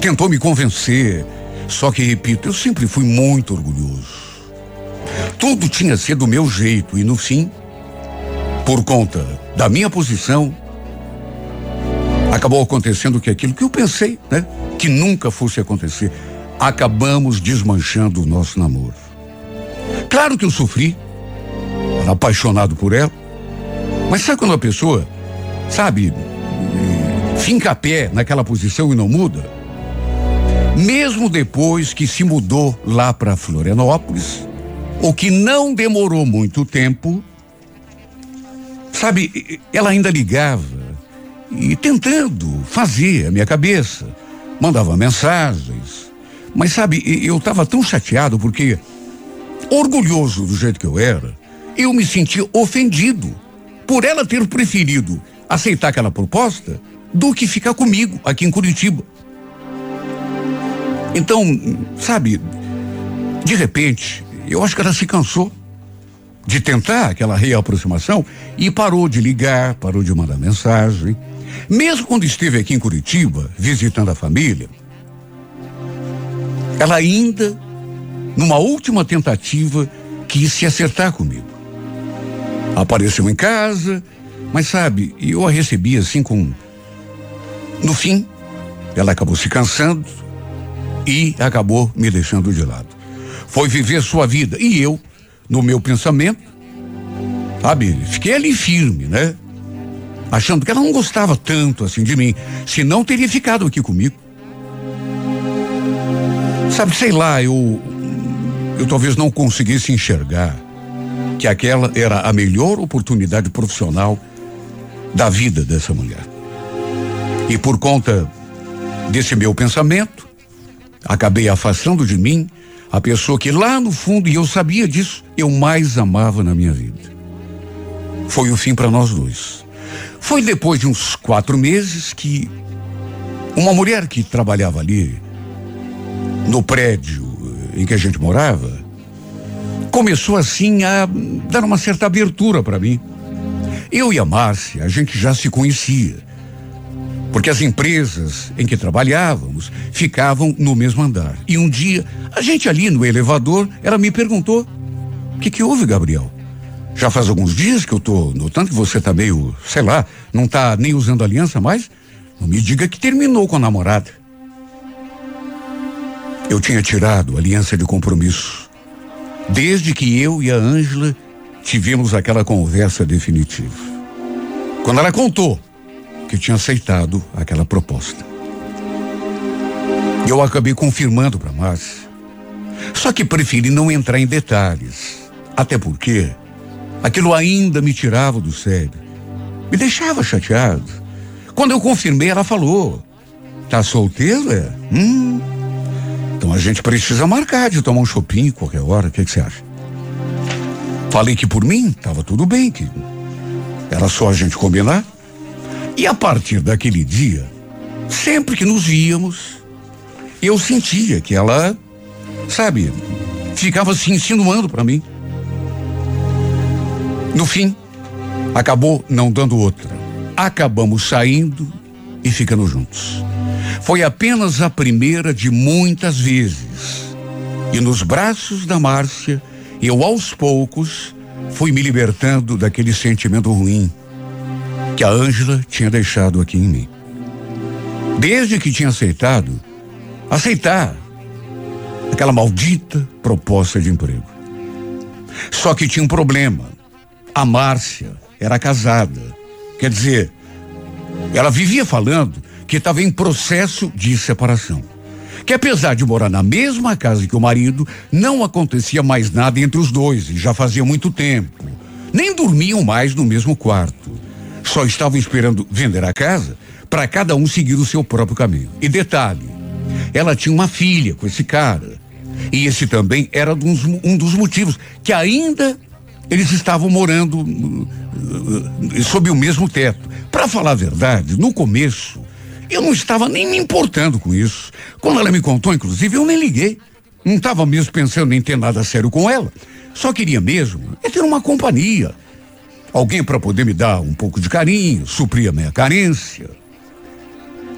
tentou me convencer. Só que, repito, eu sempre fui muito orgulhoso. Tudo tinha sido do meu jeito e, no fim, por conta da minha posição, acabou acontecendo que aquilo que eu pensei, né? Que nunca fosse acontecer acabamos desmanchando o nosso namoro. Claro que eu sofri, era apaixonado por ela, mas sabe quando a pessoa, sabe, finca a pé naquela posição e não muda? Mesmo depois que se mudou lá para Florianópolis, o que não demorou muito tempo, sabe, ela ainda ligava e tentando fazer a minha cabeça, mandava mensagens, mas sabe, eu estava tão chateado porque, orgulhoso do jeito que eu era, eu me senti ofendido por ela ter preferido aceitar aquela proposta do que ficar comigo aqui em Curitiba. Então, sabe, de repente, eu acho que ela se cansou de tentar aquela reaproximação e parou de ligar, parou de mandar mensagem. Mesmo quando esteve aqui em Curitiba, visitando a família, ela ainda, numa última tentativa, quis se acertar comigo. Apareceu em casa, mas sabe, eu a recebi assim com. No fim, ela acabou se cansando e acabou me deixando de lado. Foi viver sua vida. E eu, no meu pensamento, sabe, fiquei ali firme, né? Achando que ela não gostava tanto assim de mim, senão teria ficado aqui comigo. Sabe, sei lá, eu. Eu talvez não conseguisse enxergar que aquela era a melhor oportunidade profissional da vida dessa mulher. E por conta desse meu pensamento, acabei afastando de mim a pessoa que lá no fundo, e eu sabia disso, eu mais amava na minha vida. Foi o fim para nós dois. Foi depois de uns quatro meses que uma mulher que trabalhava ali no prédio em que a gente morava, começou assim a dar uma certa abertura para mim. Eu e a Márcia, a gente já se conhecia, porque as empresas em que trabalhávamos ficavam no mesmo andar. E um dia, a gente ali no elevador, ela me perguntou: "O que que houve, Gabriel? Já faz alguns dias que eu tô notando que você tá meio, sei lá, não tá nem usando aliança mais? Não me diga que terminou com a namorada." Eu tinha tirado a aliança de compromisso. Desde que eu e a Ângela tivemos aquela conversa definitiva. Quando ela contou que tinha aceitado aquela proposta. Eu acabei confirmando para Márcia. Só que preferi não entrar em detalhes. Até porque aquilo ainda me tirava do sério. Me deixava chateado. Quando eu confirmei, ela falou: Tá solteiro, é? Hum. Então a gente precisa marcar de tomar um shopping qualquer hora. O que, você acha? Falei que por mim estava tudo bem, que era só a gente combinar. E a partir daquele dia, sempre que nos víamos, eu sentia que ela, sabe, ficava se insinuando para mim. No fim, acabou não dando outra. Acabamos saindo e ficando juntos. Foi apenas a primeira de muitas vezes. E nos braços da Márcia, eu aos poucos fui me libertando daquele sentimento ruim que a Ângela tinha deixado aqui em mim. Desde que tinha aceitado, aceitar aquela maldita proposta de emprego. Só que tinha um problema. A Márcia era casada. Quer dizer, ela vivia falando que estava em processo de separação. Que apesar de morar na mesma casa que o marido, não acontecia mais nada entre os dois, e já fazia muito tempo. Nem dormiam mais no mesmo quarto. Só estavam esperando vender a casa para cada um seguir o seu próprio caminho. E detalhe, ela tinha uma filha com esse cara. E esse também era um dos motivos que ainda eles estavam morando uh, uh, sob o mesmo teto. Para falar a verdade, no começo, eu não estava nem me importando com isso. Quando ela me contou, inclusive, eu nem liguei. Não estava mesmo pensando em ter nada sério com ela. Só queria mesmo é ter uma companhia. Alguém para poder me dar um pouco de carinho, suprir a minha carência.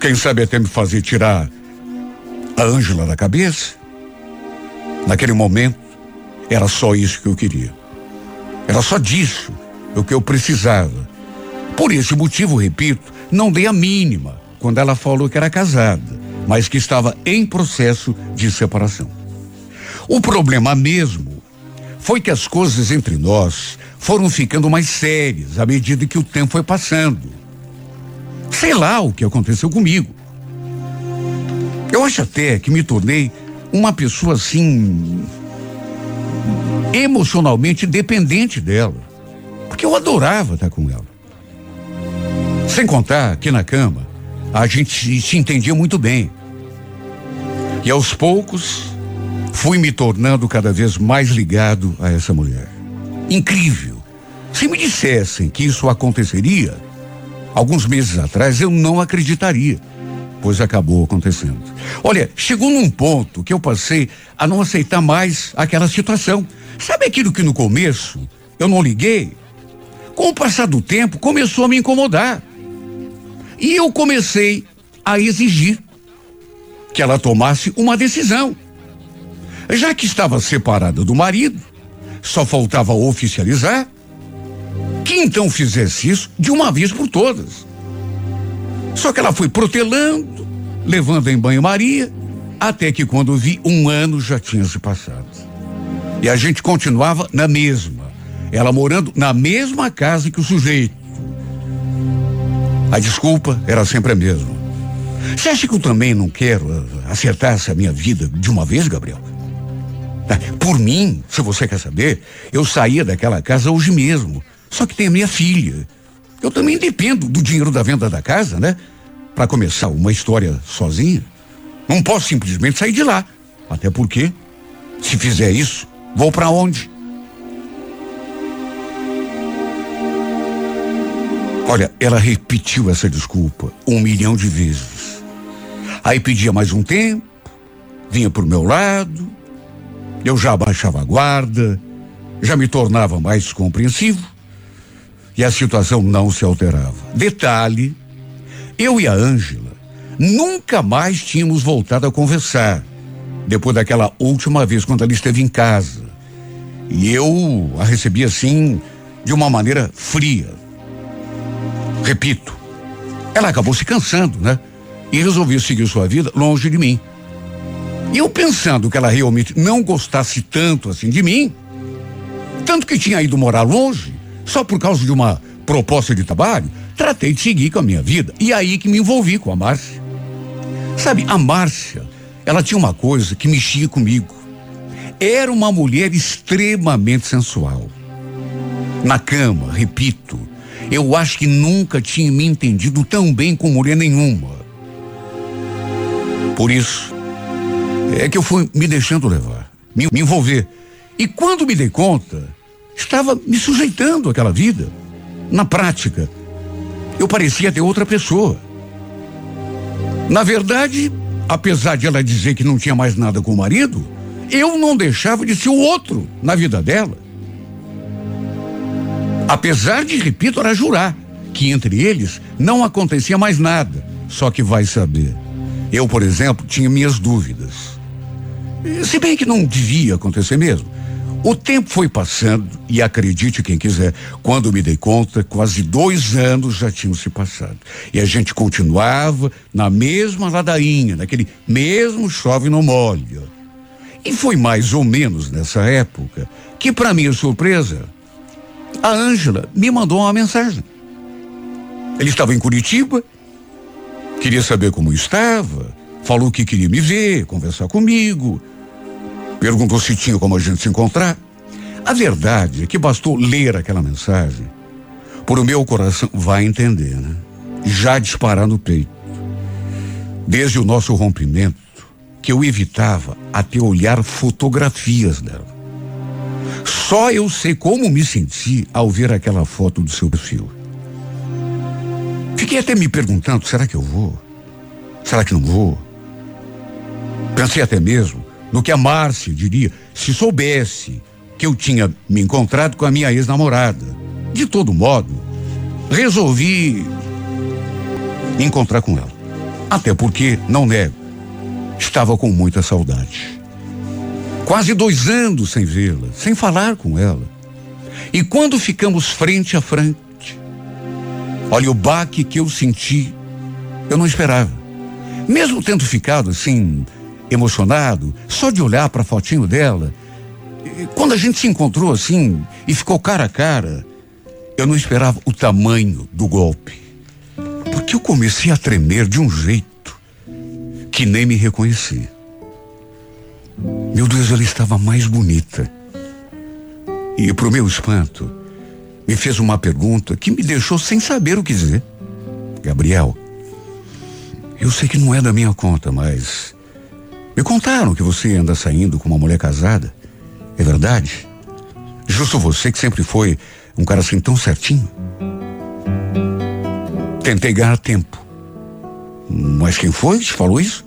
Quem sabe até me fazer tirar a Ângela da cabeça. Naquele momento, era só isso que eu queria. Era só disso o que eu precisava. Por esse motivo, repito, não dei a mínima quando ela falou que era casada, mas que estava em processo de separação. O problema mesmo foi que as coisas entre nós foram ficando mais sérias à medida que o tempo foi passando. Sei lá o que aconteceu comigo. Eu acho até que me tornei uma pessoa assim emocionalmente dependente dela, porque eu adorava estar com ela. Sem contar que na cama a gente se entendia muito bem. E aos poucos fui me tornando cada vez mais ligado a essa mulher. Incrível. Se me dissessem que isso aconteceria, alguns meses atrás eu não acreditaria, pois acabou acontecendo. Olha, chegou num ponto que eu passei a não aceitar mais aquela situação. Sabe aquilo que no começo eu não liguei? Com o passar do tempo começou a me incomodar. E eu comecei a exigir que ela tomasse uma decisão. Já que estava separada do marido, só faltava oficializar, que então fizesse isso de uma vez por todas. Só que ela foi protelando, levando em banho-maria, até que quando vi, um ano já tinha se passado. E a gente continuava na mesma. Ela morando na mesma casa que o sujeito. A desculpa era sempre a mesma. Você acha que eu também não quero uh, acertar essa minha vida de uma vez, Gabriel? Ah, por mim, se você quer saber, eu saía daquela casa hoje mesmo. Só que tem a minha filha. Eu também dependo do dinheiro da venda da casa, né? Para começar uma história sozinha. Não posso simplesmente sair de lá. Até porque, se fizer isso, vou para onde? Olha, ela repetiu essa desculpa um milhão de vezes. Aí pedia mais um tempo, vinha por meu lado, eu já baixava a guarda, já me tornava mais compreensivo e a situação não se alterava. Detalhe, eu e a Ângela nunca mais tínhamos voltado a conversar depois daquela última vez quando ela esteve em casa. E eu a recebi assim de uma maneira fria. Repito, ela acabou se cansando, né? E resolveu seguir sua vida longe de mim. E eu pensando que ela realmente não gostasse tanto assim de mim, tanto que tinha ido morar longe, só por causa de uma proposta de trabalho, tratei de seguir com a minha vida. E aí que me envolvi com a Márcia. Sabe, a Márcia, ela tinha uma coisa que mexia comigo. Era uma mulher extremamente sensual. Na cama, repito, eu acho que nunca tinha me entendido tão bem com mulher nenhuma. Por isso, é que eu fui me deixando levar, me, me envolver. E quando me dei conta, estava me sujeitando àquela vida. Na prática, eu parecia ter outra pessoa. Na verdade, apesar de ela dizer que não tinha mais nada com o marido, eu não deixava de ser o outro na vida dela. Apesar de, repito, era jurar que entre eles não acontecia mais nada. Só que vai saber. Eu, por exemplo, tinha minhas dúvidas. Se bem que não devia acontecer mesmo. O tempo foi passando e acredite quem quiser, quando me dei conta, quase dois anos já tinham se passado. E a gente continuava na mesma ladainha, naquele mesmo chove no molho. E foi mais ou menos nessa época que, para minha surpresa, a Ângela me mandou uma mensagem. Ele estava em Curitiba, queria saber como estava, falou que queria me ver, conversar comigo. Perguntou se tinha como a gente se encontrar. A verdade é que bastou ler aquela mensagem. Por o meu coração vai entender, né? Já disparar no peito. Desde o nosso rompimento, que eu evitava até olhar fotografias dela. Só eu sei como me senti ao ver aquela foto do seu perfil. Fiquei até me perguntando: será que eu vou? Será que não vou? Pensei até mesmo no que a Márcia diria se soubesse que eu tinha me encontrado com a minha ex-namorada. De todo modo, resolvi encontrar com ela. Até porque, não nego, estava com muita saudade. Quase dois anos sem vê-la, sem falar com ela. E quando ficamos frente a frente, olha o baque que eu senti, eu não esperava. Mesmo tendo ficado assim, emocionado, só de olhar para a fotinho dela. Quando a gente se encontrou assim e ficou cara a cara, eu não esperava o tamanho do golpe. Porque eu comecei a tremer de um jeito que nem me reconheci. Meu Deus, ela estava mais bonita. E, para o meu espanto, me fez uma pergunta que me deixou sem saber o que dizer. Gabriel, eu sei que não é da minha conta, mas me contaram que você anda saindo com uma mulher casada. É verdade? Justo você que sempre foi um cara assim tão certinho. Tentei ganhar tempo. Mas quem foi que te falou isso?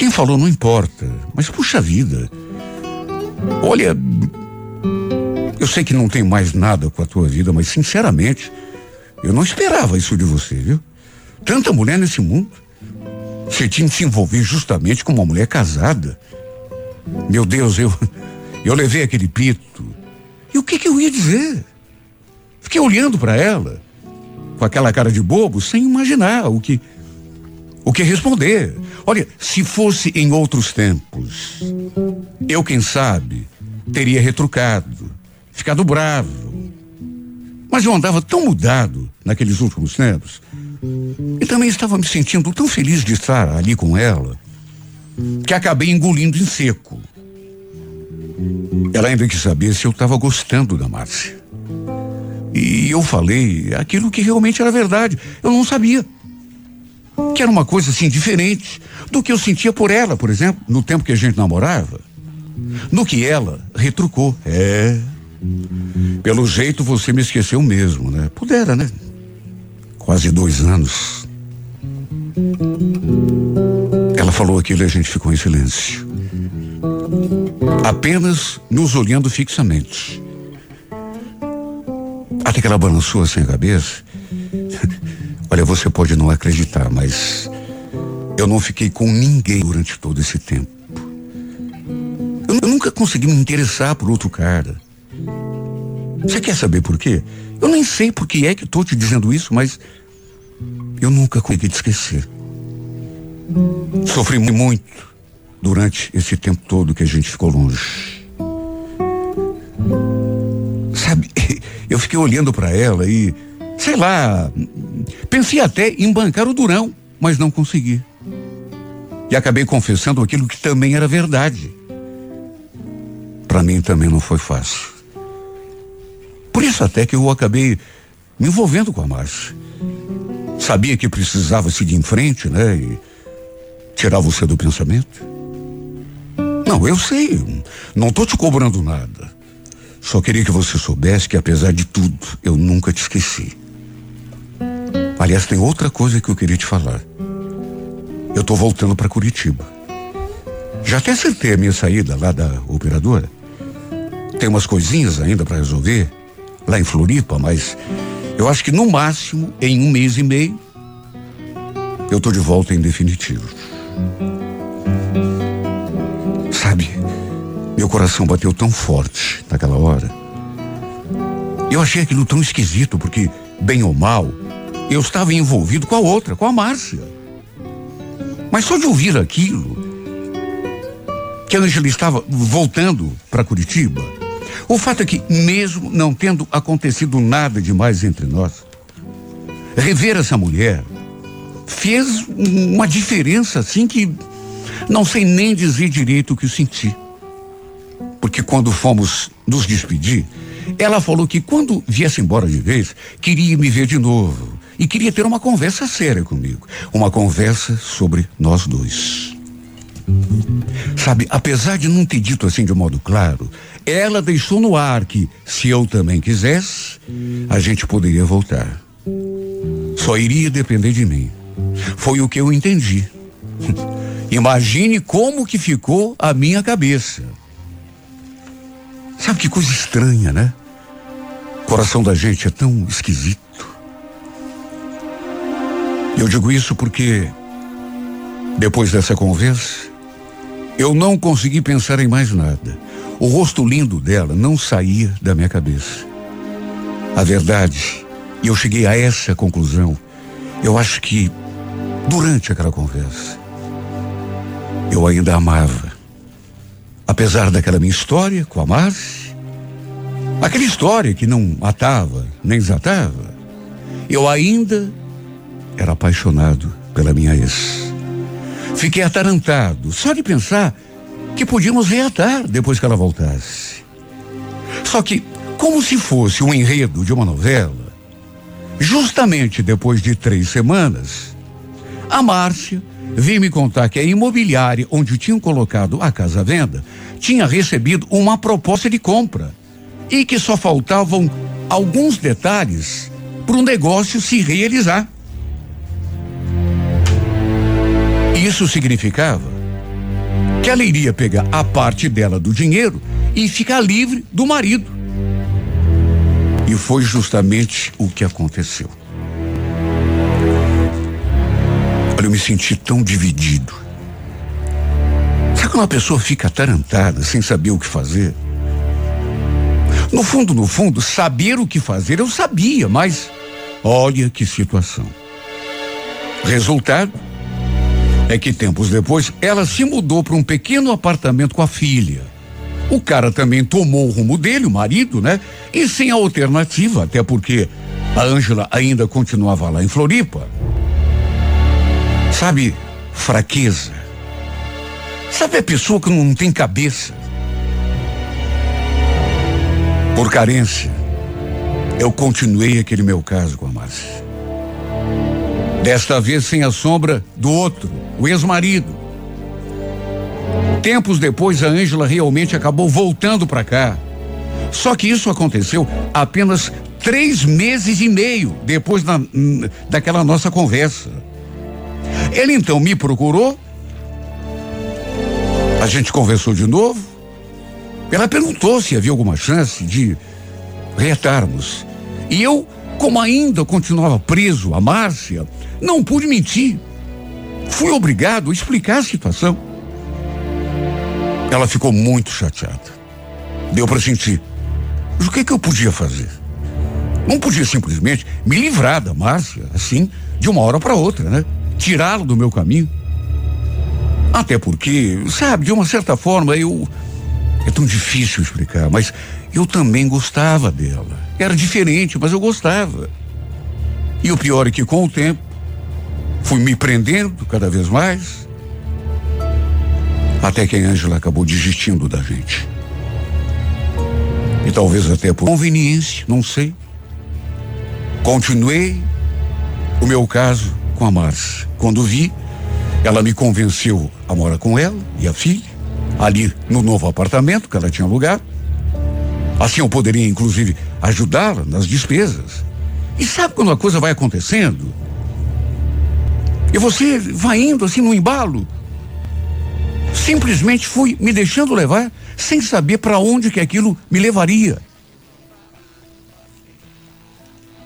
Quem falou não importa, mas puxa vida. Olha, eu sei que não tem mais nada com a tua vida, mas sinceramente, eu não esperava isso de você, viu? Tanta mulher nesse mundo. Você tinha que se envolver justamente com uma mulher casada. Meu Deus, eu, eu levei aquele pito. E o que, que eu ia dizer? Fiquei olhando para ela, com aquela cara de bobo, sem imaginar o que, o que responder. Olha, se fosse em outros tempos, eu, quem sabe, teria retrucado, ficado bravo. Mas eu andava tão mudado naqueles últimos tempos e também estava me sentindo tão feliz de estar ali com ela que acabei engolindo em seco. Ela ainda quis saber se eu estava gostando da Márcia. E eu falei aquilo que realmente era verdade. Eu não sabia. Que era uma coisa assim diferente do que eu sentia por ela, por exemplo, no tempo que a gente namorava. No que ela retrucou. É. Pelo jeito você me esqueceu mesmo, né? Pudera, né? quase dois anos. Ela falou aquilo e a gente ficou em silêncio. Apenas nos olhando fixamente. Até que ela balançou assim a cabeça. Olha, você pode não acreditar, mas eu não fiquei com ninguém durante todo esse tempo. Eu nunca consegui me interessar por outro cara. Você quer saber por quê? Eu nem sei por que é que estou te dizendo isso, mas eu nunca consegui te esquecer. Sofri muito durante esse tempo todo que a gente ficou longe. Sabe, <laughs> eu fiquei olhando para ela e, sei lá, pensei até em bancar o durão, mas não consegui. E acabei confessando aquilo que também era verdade. Para mim também não foi fácil. Por isso até que eu acabei me envolvendo com a Márcia. Sabia que precisava seguir em frente, né? E tirar você do pensamento. Não, eu sei. Não tô te cobrando nada. Só queria que você soubesse que, apesar de tudo, eu nunca te esqueci. Aliás, tem outra coisa que eu queria te falar. Eu tô voltando para Curitiba. Já até acertei a minha saída lá da operadora. Tem umas coisinhas ainda para resolver lá em Floripa, mas eu acho que no máximo em um mês e meio eu tô de volta em definitivo. Sabe, meu coração bateu tão forte naquela hora. Eu achei aquilo tão esquisito, porque, bem ou mal, eu estava envolvido com a outra, com a Márcia. Mas só de ouvir aquilo, que a Angela estava voltando para Curitiba, o fato é que, mesmo não tendo acontecido nada demais entre nós, rever essa mulher fez uma diferença assim que não sei nem dizer direito o que senti. Porque quando fomos nos despedir, ela falou que quando viesse embora de vez, queria me ver de novo e queria ter uma conversa séria comigo, uma conversa sobre nós dois. Sabe, apesar de não ter dito assim de modo claro, ela deixou no ar que, se eu também quisesse, a gente poderia voltar. Só iria depender de mim. Foi o que eu entendi. <laughs> Imagine como que ficou a minha cabeça. Sabe que coisa estranha, né? O coração da gente é tão esquisito. Eu digo isso porque, depois dessa conversa, eu não consegui pensar em mais nada. O rosto lindo dela não saía da minha cabeça. A verdade, e eu cheguei a essa conclusão, eu acho que durante aquela conversa, eu ainda amava. Apesar daquela minha história com a Márcia, aquela história que não atava nem desatava, eu ainda era apaixonado pela minha ex. Fiquei atarantado só de pensar que podíamos reatar depois que ela voltasse. Só que, como se fosse um enredo de uma novela, justamente depois de três semanas, a Márcia veio me contar que a imobiliária onde tinham colocado a casa à venda tinha recebido uma proposta de compra e que só faltavam alguns detalhes para o negócio se realizar. Isso significava que ela iria pegar a parte dela do dinheiro e ficar livre do marido. E foi justamente o que aconteceu. Olha, eu me senti tão dividido. Sabe quando uma pessoa fica atarantada, sem saber o que fazer? No fundo, no fundo, saber o que fazer eu sabia, mas olha que situação. Resultado, é que tempos depois ela se mudou para um pequeno apartamento com a filha. O cara também tomou o rumo dele, o marido, né? E sem alternativa, até porque a Ângela ainda continuava lá em Floripa. Sabe, fraqueza. Sabe a pessoa que não tem cabeça? Por carência, eu continuei aquele meu caso com a Márcia. Desta vez sem a sombra do outro, o ex-marido. Tempos depois, a Ângela realmente acabou voltando para cá. Só que isso aconteceu apenas três meses e meio depois da, daquela nossa conversa. Ele então me procurou, a gente conversou de novo. Ela perguntou se havia alguma chance de reatarmos. E eu, como ainda continuava preso a Márcia, não pude mentir. Fui obrigado a explicar a situação. Ela ficou muito chateada. Deu para sentir. Mas o que, que eu podia fazer? Não podia simplesmente me livrar da Márcia, assim, de uma hora para outra, né? Tirá-la do meu caminho. Até porque, sabe, de uma certa forma eu. É tão difícil explicar, mas eu também gostava dela. Era diferente, mas eu gostava. E o pior é que com o tempo Fui me prendendo cada vez mais. Até que a Ângela acabou desistindo da gente. E talvez até por conveniência, não sei. Continuei o meu caso com a Márcia. Quando vi, ela me convenceu a morar com ela e a filha, ali no novo apartamento que ela tinha alugado. Assim eu poderia, inclusive, ajudá-la nas despesas. E sabe quando a coisa vai acontecendo? E você vai indo assim no embalo. Simplesmente fui me deixando levar sem saber para onde que aquilo me levaria.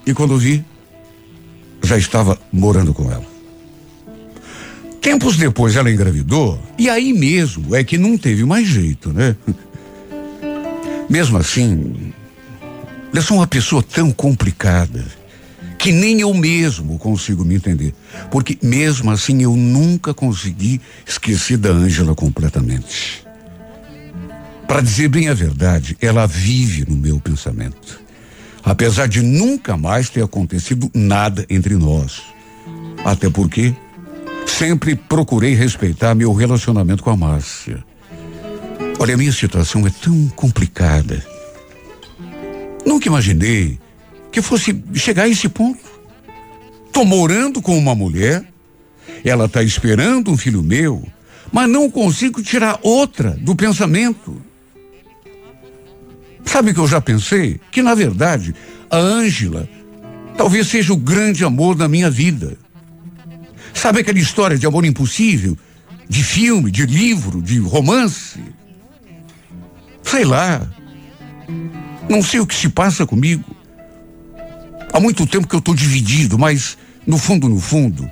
E quando vi, já estava morando com ela. Tempos depois ela engravidou e aí mesmo é que não teve mais jeito, né? Mesmo assim, eu sou uma pessoa tão complicada que nem eu mesmo consigo me entender. Porque mesmo assim eu nunca consegui esquecer da Ângela completamente. Para dizer bem a verdade, ela vive no meu pensamento. Apesar de nunca mais ter acontecido nada entre nós. Até porque sempre procurei respeitar meu relacionamento com a Márcia. Olha, a minha situação é tão complicada. Nunca imaginei que fosse chegar a esse ponto. Tô morando com uma mulher, ela tá esperando um filho meu, mas não consigo tirar outra do pensamento. Sabe que eu já pensei? Que na verdade a Ângela talvez seja o grande amor da minha vida. Sabe aquela história de amor impossível? De filme, de livro, de romance? Sei lá. Não sei o que se passa comigo. Há muito tempo que eu estou dividido, mas no fundo, no fundo,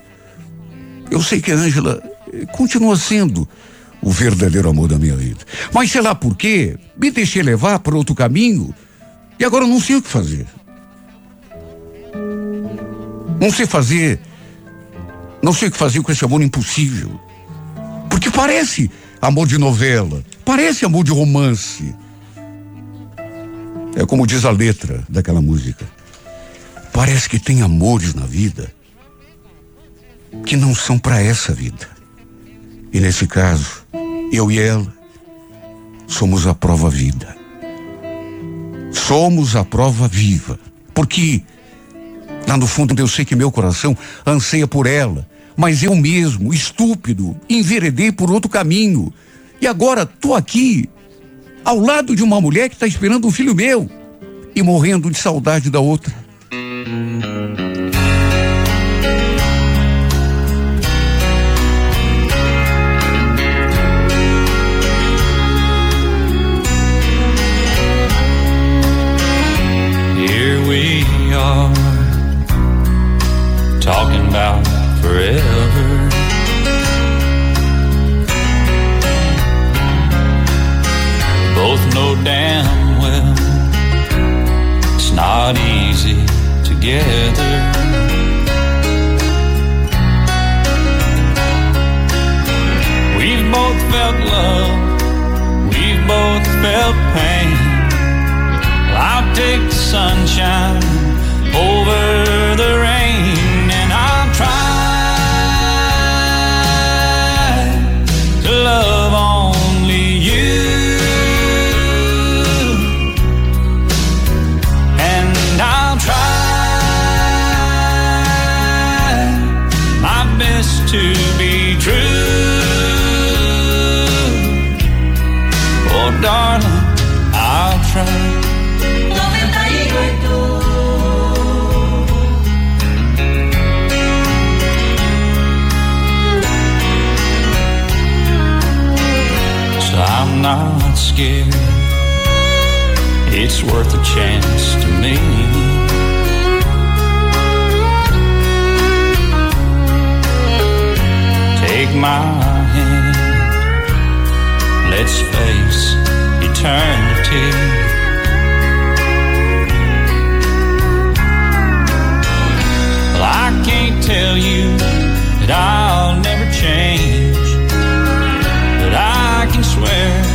eu sei que a Ângela eh, continua sendo o verdadeiro amor da minha vida. Mas sei lá por quê, me deixei levar para outro caminho e agora eu não sei o que fazer. Não sei fazer, não sei o que fazer com esse amor impossível. Porque parece amor de novela, parece amor de romance. É como diz a letra daquela música. Parece que tem amores na vida que não são para essa vida. E nesse caso, eu e ela somos a prova vida. Somos a prova viva. Porque lá no fundo eu sei que meu coração anseia por ela, mas eu mesmo, estúpido, enveredei por outro caminho. E agora tô aqui, ao lado de uma mulher que está esperando um filho meu e morrendo de saudade da outra. Both know damn well it's not easy together. We've both felt love, we've both felt pain. I'll take the sunshine over the rain, worth a chance to me. Take my hand, let's face eternity. Well, I can't tell you that I'll never change, but I can swear